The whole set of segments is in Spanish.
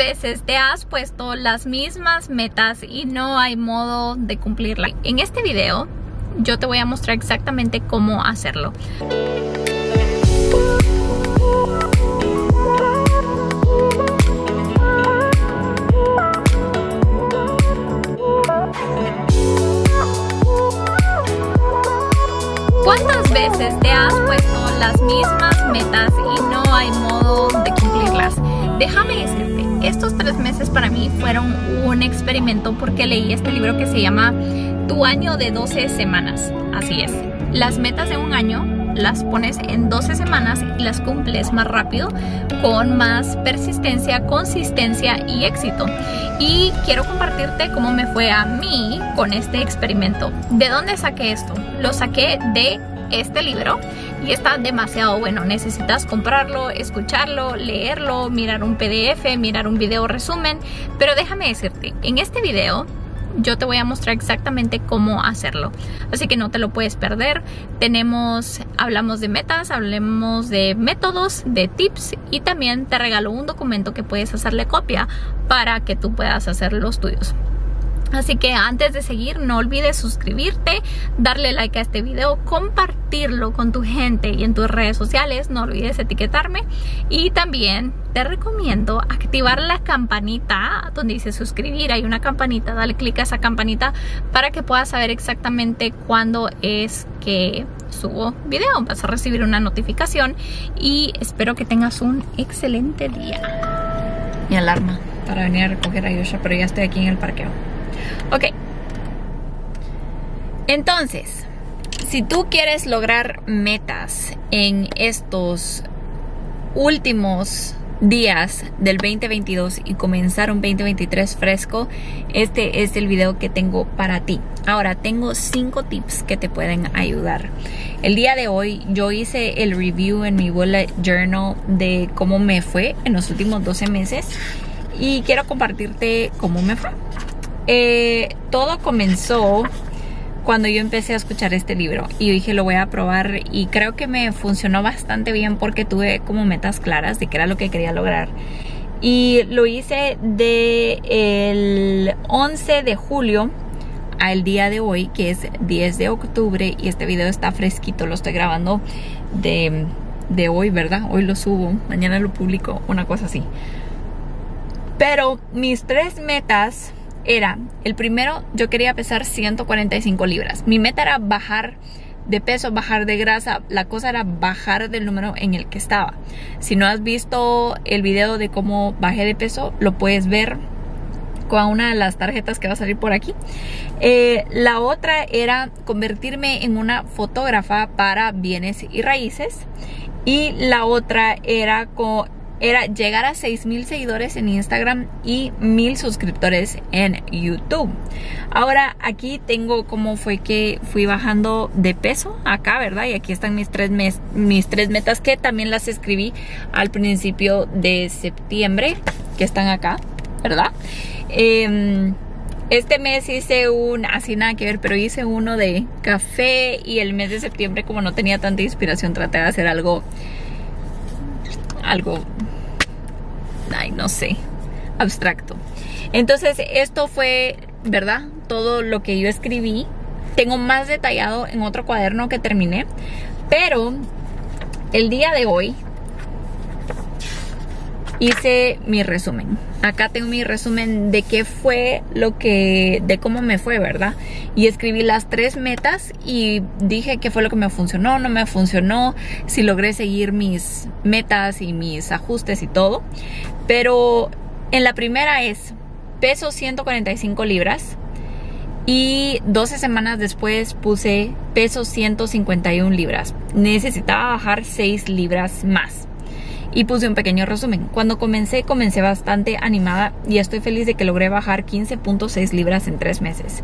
veces te has puesto las mismas metas y no hay modo de cumplirla? En este video yo te voy a mostrar exactamente cómo hacerlo. ¿Cuántas veces te has puesto las mismas metas y no hay modo de cumplirlas? Déjame decirte, estos tres meses para mí fueron un experimento porque leí este libro que se llama Tu año de 12 semanas. Así es, las metas de un año las pones en 12 semanas y las cumples más rápido con más persistencia, consistencia y éxito. Y quiero compartirte cómo me fue a mí con este experimento. ¿De dónde saqué esto? Lo saqué de este libro y está demasiado bueno. Necesitas comprarlo, escucharlo, leerlo, mirar un PDF, mirar un video resumen. Pero déjame decirte, en este video yo te voy a mostrar exactamente cómo hacerlo. Así que no te lo puedes perder. Tenemos, hablamos de metas, hablemos de métodos, de tips y también te regalo un documento que puedes hacerle copia para que tú puedas hacer los tuyos. Así que antes de seguir no olvides suscribirte, darle like a este video, compartirlo con tu gente y en tus redes sociales, no olvides etiquetarme y también te recomiendo activar la campanita donde dice suscribir, hay una campanita, dale clic a esa campanita para que puedas saber exactamente cuándo es que subo video, vas a recibir una notificación y espero que tengas un excelente día. Mi alarma para venir a recoger a Yosha, pero ya estoy aquí en el parqueo. Ok. Entonces, si tú quieres lograr metas en estos últimos días del 2022 y comenzar un 2023 fresco, este es el video que tengo para ti. Ahora, tengo cinco tips que te pueden ayudar. El día de hoy yo hice el review en mi bullet journal de cómo me fue en los últimos 12 meses y quiero compartirte cómo me fue. Eh, todo comenzó cuando yo empecé a escuchar este libro y dije lo voy a probar y creo que me funcionó bastante bien porque tuve como metas claras de qué era lo que quería lograr. Y lo hice de el 11 de julio al día de hoy que es 10 de octubre y este video está fresquito lo estoy grabando de, de hoy verdad hoy lo subo mañana lo publico una cosa así. Pero mis tres metas era, el primero, yo quería pesar 145 libras. Mi meta era bajar de peso, bajar de grasa. La cosa era bajar del número en el que estaba. Si no has visto el video de cómo bajé de peso, lo puedes ver con una de las tarjetas que va a salir por aquí. Eh, la otra era convertirme en una fotógrafa para bienes y raíces. Y la otra era con era llegar a 6000 seguidores en Instagram y 1000 suscriptores en YouTube. Ahora aquí tengo cómo fue que fui bajando de peso acá, ¿verdad? Y aquí están mis tres, mis tres metas que también las escribí al principio de septiembre, que están acá, ¿verdad? Em, este mes hice un, así nada que ver, pero hice uno de café y el mes de septiembre como no tenía tanta inspiración traté de hacer algo algo, ay, no sé, abstracto. Entonces, esto fue, ¿verdad? Todo lo que yo escribí. Tengo más detallado en otro cuaderno que terminé. Pero el día de hoy hice mi resumen. Acá tengo mi resumen de qué fue lo que, de cómo me fue, ¿verdad? Y escribí las tres metas y dije qué fue lo que me funcionó, no me funcionó, si logré seguir mis metas y mis ajustes y todo. Pero en la primera es peso 145 libras. Y 12 semanas después puse peso 151 libras. Necesitaba bajar 6 libras más y puse un pequeño resumen. Cuando comencé, comencé bastante animada y estoy feliz de que logré bajar 15.6 libras en 3 meses.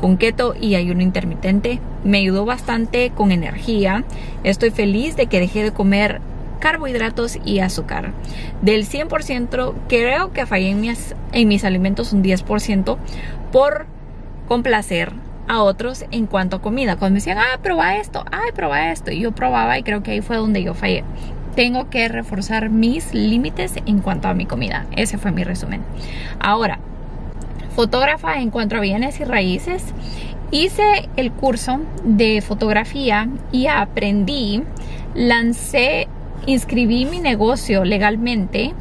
Con keto y ayuno intermitente me ayudó bastante con energía. Estoy feliz de que dejé de comer carbohidratos y azúcar. Del 100% creo que fallé en mis, en mis alimentos un 10% por complacer a otros en cuanto a comida. Cuando me decían, ah, prueba esto, ay, prueba esto. Y yo probaba y creo que ahí fue donde yo fallé. Tengo que reforzar mis límites en cuanto a mi comida. Ese fue mi resumen. Ahora, fotógrafa en cuanto a bienes y raíces. Hice el curso de fotografía y aprendí, lancé, inscribí mi negocio legalmente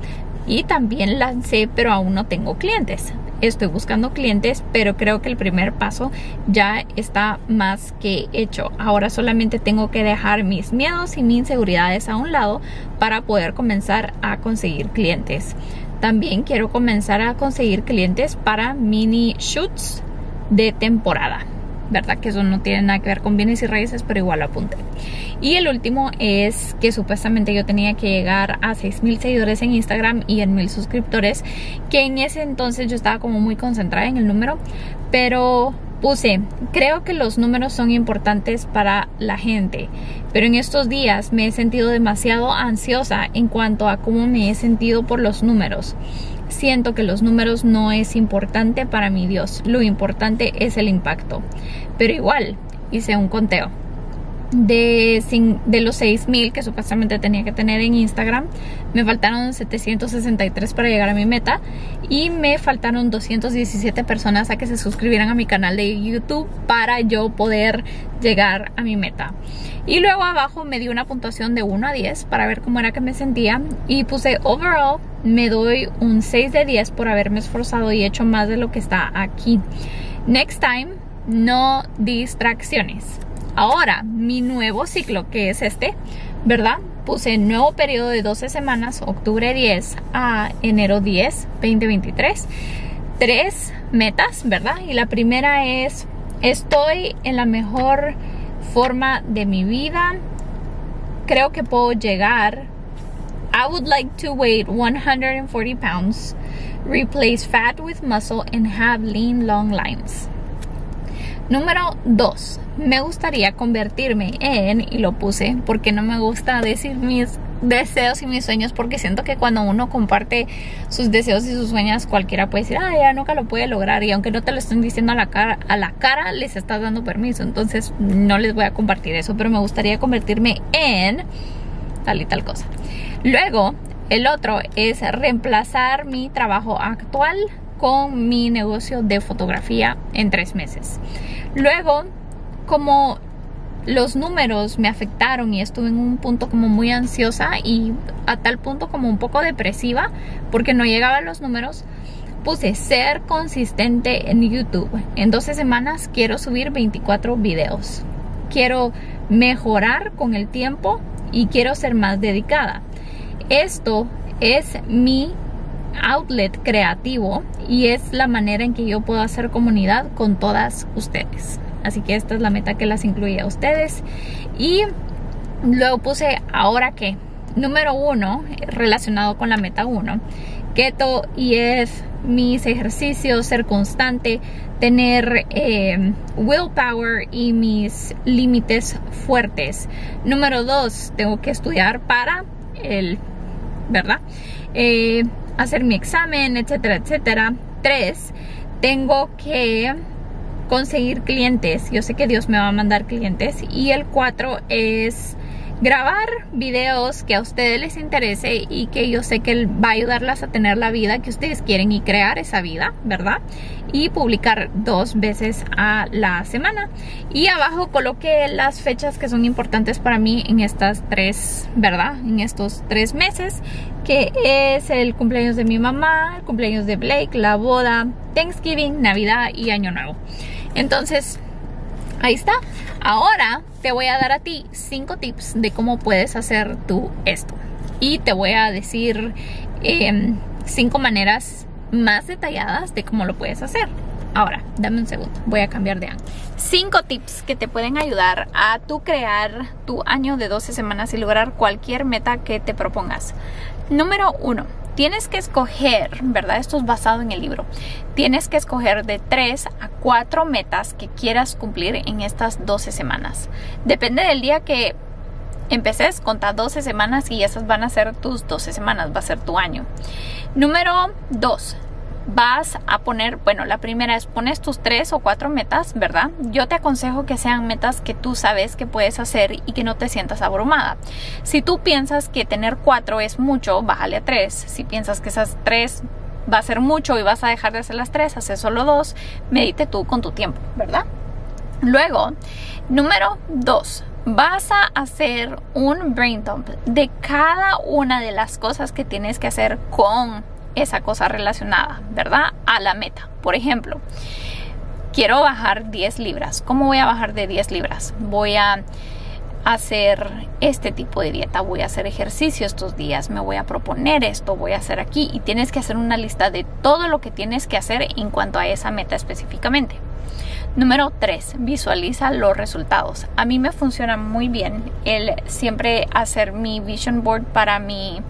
y también lancé, pero aún no tengo clientes estoy buscando clientes, pero creo que el primer paso ya está más que hecho. Ahora solamente tengo que dejar mis miedos y mis inseguridades a un lado para poder comenzar a conseguir clientes. También quiero comenzar a conseguir clientes para mini shoots de temporada. ¿Verdad? Que eso no tiene nada que ver con bienes y raíces, pero igual lo apunté. Y el último es que supuestamente yo tenía que llegar a 6.000 seguidores en Instagram y en 1.000 suscriptores, que en ese entonces yo estaba como muy concentrada en el número, pero puse, creo que los números son importantes para la gente, pero en estos días me he sentido demasiado ansiosa en cuanto a cómo me he sentido por los números siento que los números no es importante para mi Dios, lo importante es el impacto. Pero igual, hice un conteo. De, de los 6000 que supuestamente tenía que tener en Instagram, me faltaron 763 para llegar a mi meta y me faltaron 217 personas a que se suscribieran a mi canal de YouTube para yo poder llegar a mi meta. Y luego abajo me dio una puntuación de 1 a 10 para ver cómo era que me sentía y puse overall me doy un 6 de 10 por haberme esforzado y hecho más de lo que está aquí. Next time, no distracciones. Ahora, mi nuevo ciclo, que es este, ¿verdad? Puse nuevo periodo de 12 semanas, octubre 10 a enero 10, 2023. Tres metas, ¿verdad? Y la primera es, estoy en la mejor forma de mi vida. Creo que puedo llegar I would like to weigh 140 pounds, replace fat with muscle, and have lean, long lines. Número 2. Me gustaría convertirme en, y lo puse porque no me gusta decir mis deseos y mis sueños porque siento que cuando uno comparte sus deseos y sus sueños cualquiera puede decir, ah, ya nunca lo puede lograr y aunque no te lo estén diciendo a la cara, a la cara les estás dando permiso, entonces no les voy a compartir eso, pero me gustaría convertirme en tal y tal cosa. Luego, el otro es reemplazar mi trabajo actual con mi negocio de fotografía en tres meses. Luego, como los números me afectaron y estuve en un punto como muy ansiosa y a tal punto como un poco depresiva porque no llegaban los números, puse ser consistente en YouTube. En 12 semanas quiero subir 24 videos. Quiero mejorar con el tiempo y quiero ser más dedicada. Esto es mi outlet creativo y es la manera en que yo puedo hacer comunidad con todas ustedes. Así que esta es la meta que las incluye a ustedes. Y luego puse ahora qué. Número uno, relacionado con la meta uno, keto y es mis ejercicios, ser constante, tener eh, willpower y mis límites fuertes. Número dos, tengo que estudiar para el, ¿verdad? Eh, hacer mi examen, etcétera, etcétera. Tres, tengo que conseguir clientes. Yo sé que Dios me va a mandar clientes. Y el cuatro es grabar videos que a ustedes les interese y que yo sé que va a ayudarlas a tener la vida que ustedes quieren y crear esa vida, ¿verdad? Y publicar dos veces a la semana. Y abajo coloqué las fechas que son importantes para mí en estas tres, ¿verdad? En estos tres meses, que es el cumpleaños de mi mamá, el cumpleaños de Blake, la boda, Thanksgiving, Navidad y Año Nuevo. Entonces, ahí está. Ahora te voy a dar a ti 5 tips de cómo puedes hacer tú esto. Y te voy a decir 5 em, maneras más detalladas de cómo lo puedes hacer. Ahora, dame un segundo, voy a cambiar de ángulo. 5 tips que te pueden ayudar a tú crear tu año de 12 semanas y lograr cualquier meta que te propongas. Número 1 tienes que escoger, ¿verdad? Esto es basado en el libro. Tienes que escoger de 3 a 4 metas que quieras cumplir en estas 12 semanas. Depende del día que empeces, conta 12 semanas y esas van a ser tus 12 semanas, va a ser tu año. Número 2. Vas a poner, bueno, la primera es pones tus tres o cuatro metas, ¿verdad? Yo te aconsejo que sean metas que tú sabes que puedes hacer y que no te sientas abrumada. Si tú piensas que tener cuatro es mucho, bájale a tres. Si piensas que esas tres va a ser mucho y vas a dejar de hacer las tres, haces solo dos, medite tú con tu tiempo, ¿verdad? Luego, número dos, vas a hacer un brain dump de cada una de las cosas que tienes que hacer con esa cosa relacionada, ¿verdad? A la meta. Por ejemplo, quiero bajar 10 libras. ¿Cómo voy a bajar de 10 libras? Voy a hacer este tipo de dieta, voy a hacer ejercicio estos días, me voy a proponer esto, voy a hacer aquí y tienes que hacer una lista de todo lo que tienes que hacer en cuanto a esa meta específicamente. Número 3. Visualiza los resultados. A mí me funciona muy bien el siempre hacer mi vision board para mi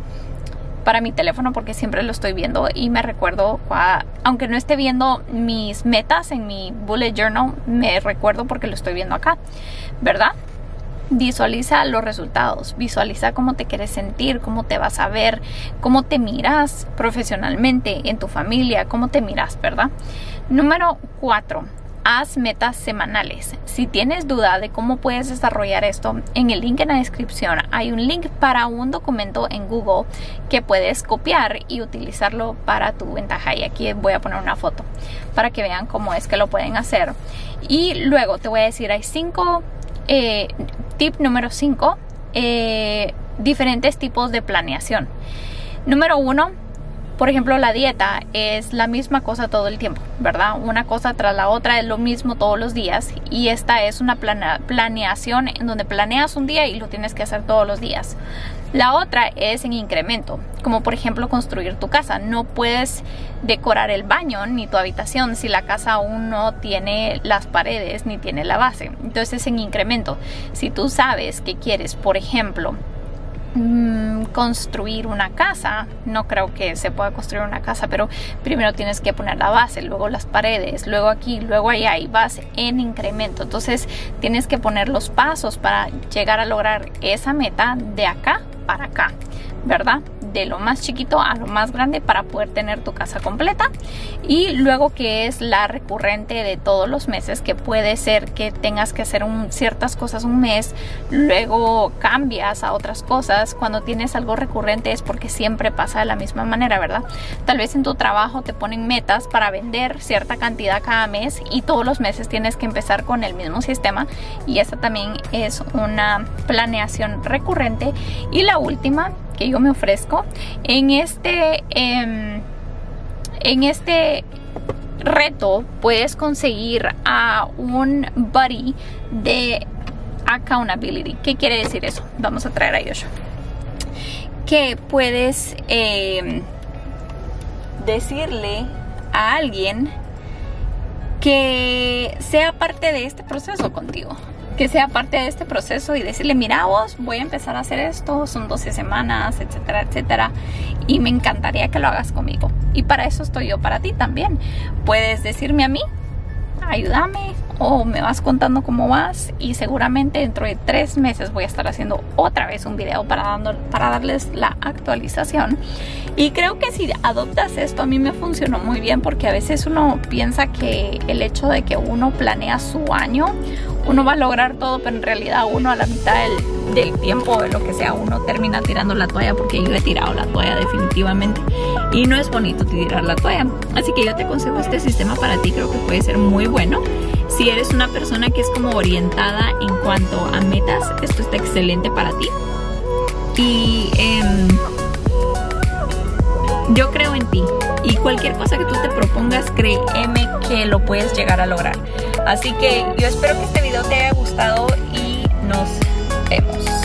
para mi teléfono porque siempre lo estoy viendo y me recuerdo, aunque no esté viendo mis metas en mi bullet journal, me recuerdo porque lo estoy viendo acá, ¿verdad? Visualiza los resultados, visualiza cómo te quieres sentir, cómo te vas a ver, cómo te miras profesionalmente, en tu familia, cómo te miras, ¿verdad? Número 4 haz metas semanales. Si tienes duda de cómo puedes desarrollar esto, en el link en la descripción hay un link para un documento en Google que puedes copiar y utilizarlo para tu ventaja. Y aquí voy a poner una foto para que vean cómo es que lo pueden hacer. Y luego te voy a decir, hay cinco, eh, tip número 5, eh, diferentes tipos de planeación. Número uno, por ejemplo, la dieta es la misma cosa todo el tiempo, ¿verdad? Una cosa tras la otra es lo mismo todos los días y esta es una planeación en donde planeas un día y lo tienes que hacer todos los días. La otra es en incremento, como por ejemplo construir tu casa. No puedes decorar el baño ni tu habitación si la casa aún no tiene las paredes ni tiene la base. Entonces es en incremento. Si tú sabes que quieres, por ejemplo, Mm, construir una casa. No creo que se pueda construir una casa, pero primero tienes que poner la base, luego las paredes, luego aquí, luego allá y vas en incremento. Entonces tienes que poner los pasos para llegar a lograr esa meta de acá para acá, ¿verdad? de lo más chiquito a lo más grande para poder tener tu casa completa. Y luego que es la recurrente de todos los meses que puede ser que tengas que hacer ciertas cosas un mes luego cambias a otras cosas. Cuando tienes algo recurrente es porque siempre pasa de la misma manera verdad tal vez en tu trabajo te ponen metas para vender cierta cantidad cada mes y todos los meses tienes que empezar con el mismo sistema. Y esa también es una planeación recurrente. Y la última que yo me ofrezco en este em, en este reto puedes conseguir a un buddy de accountability ¿qué quiere decir eso? vamos a traer a Joshua que puedes em, decirle a alguien que sea parte de este proceso contigo que sea parte de este proceso y decirle, mira vos, voy a empezar a hacer esto, son 12 semanas, etcétera, etcétera, y me encantaría que lo hagas conmigo. Y para eso estoy yo para ti también. Puedes decirme a mí, ayúdame, o me vas contando cómo vas y seguramente dentro de tres meses voy a estar haciendo otra vez un video para, dando, para darles la actualización. Y creo que si adoptas esto a mí me funcionó muy bien porque a veces uno piensa que el hecho de que uno planea su año, uno va a lograr todo, pero en realidad uno a la mitad del, del tiempo de lo que sea, uno termina tirando la toalla porque yo he tirado la toalla definitivamente. Y no es bonito tirar la toalla. Así que yo te aconsejo este sistema para ti, creo que puede ser muy bueno. Si eres una persona que es como orientada en cuanto a metas, esto está excelente para ti. Y em, yo creo en ti. Y cualquier cosa que tú te propongas, créeme que lo puedes llegar a lograr. Así que yo espero que este video te haya gustado y nos vemos.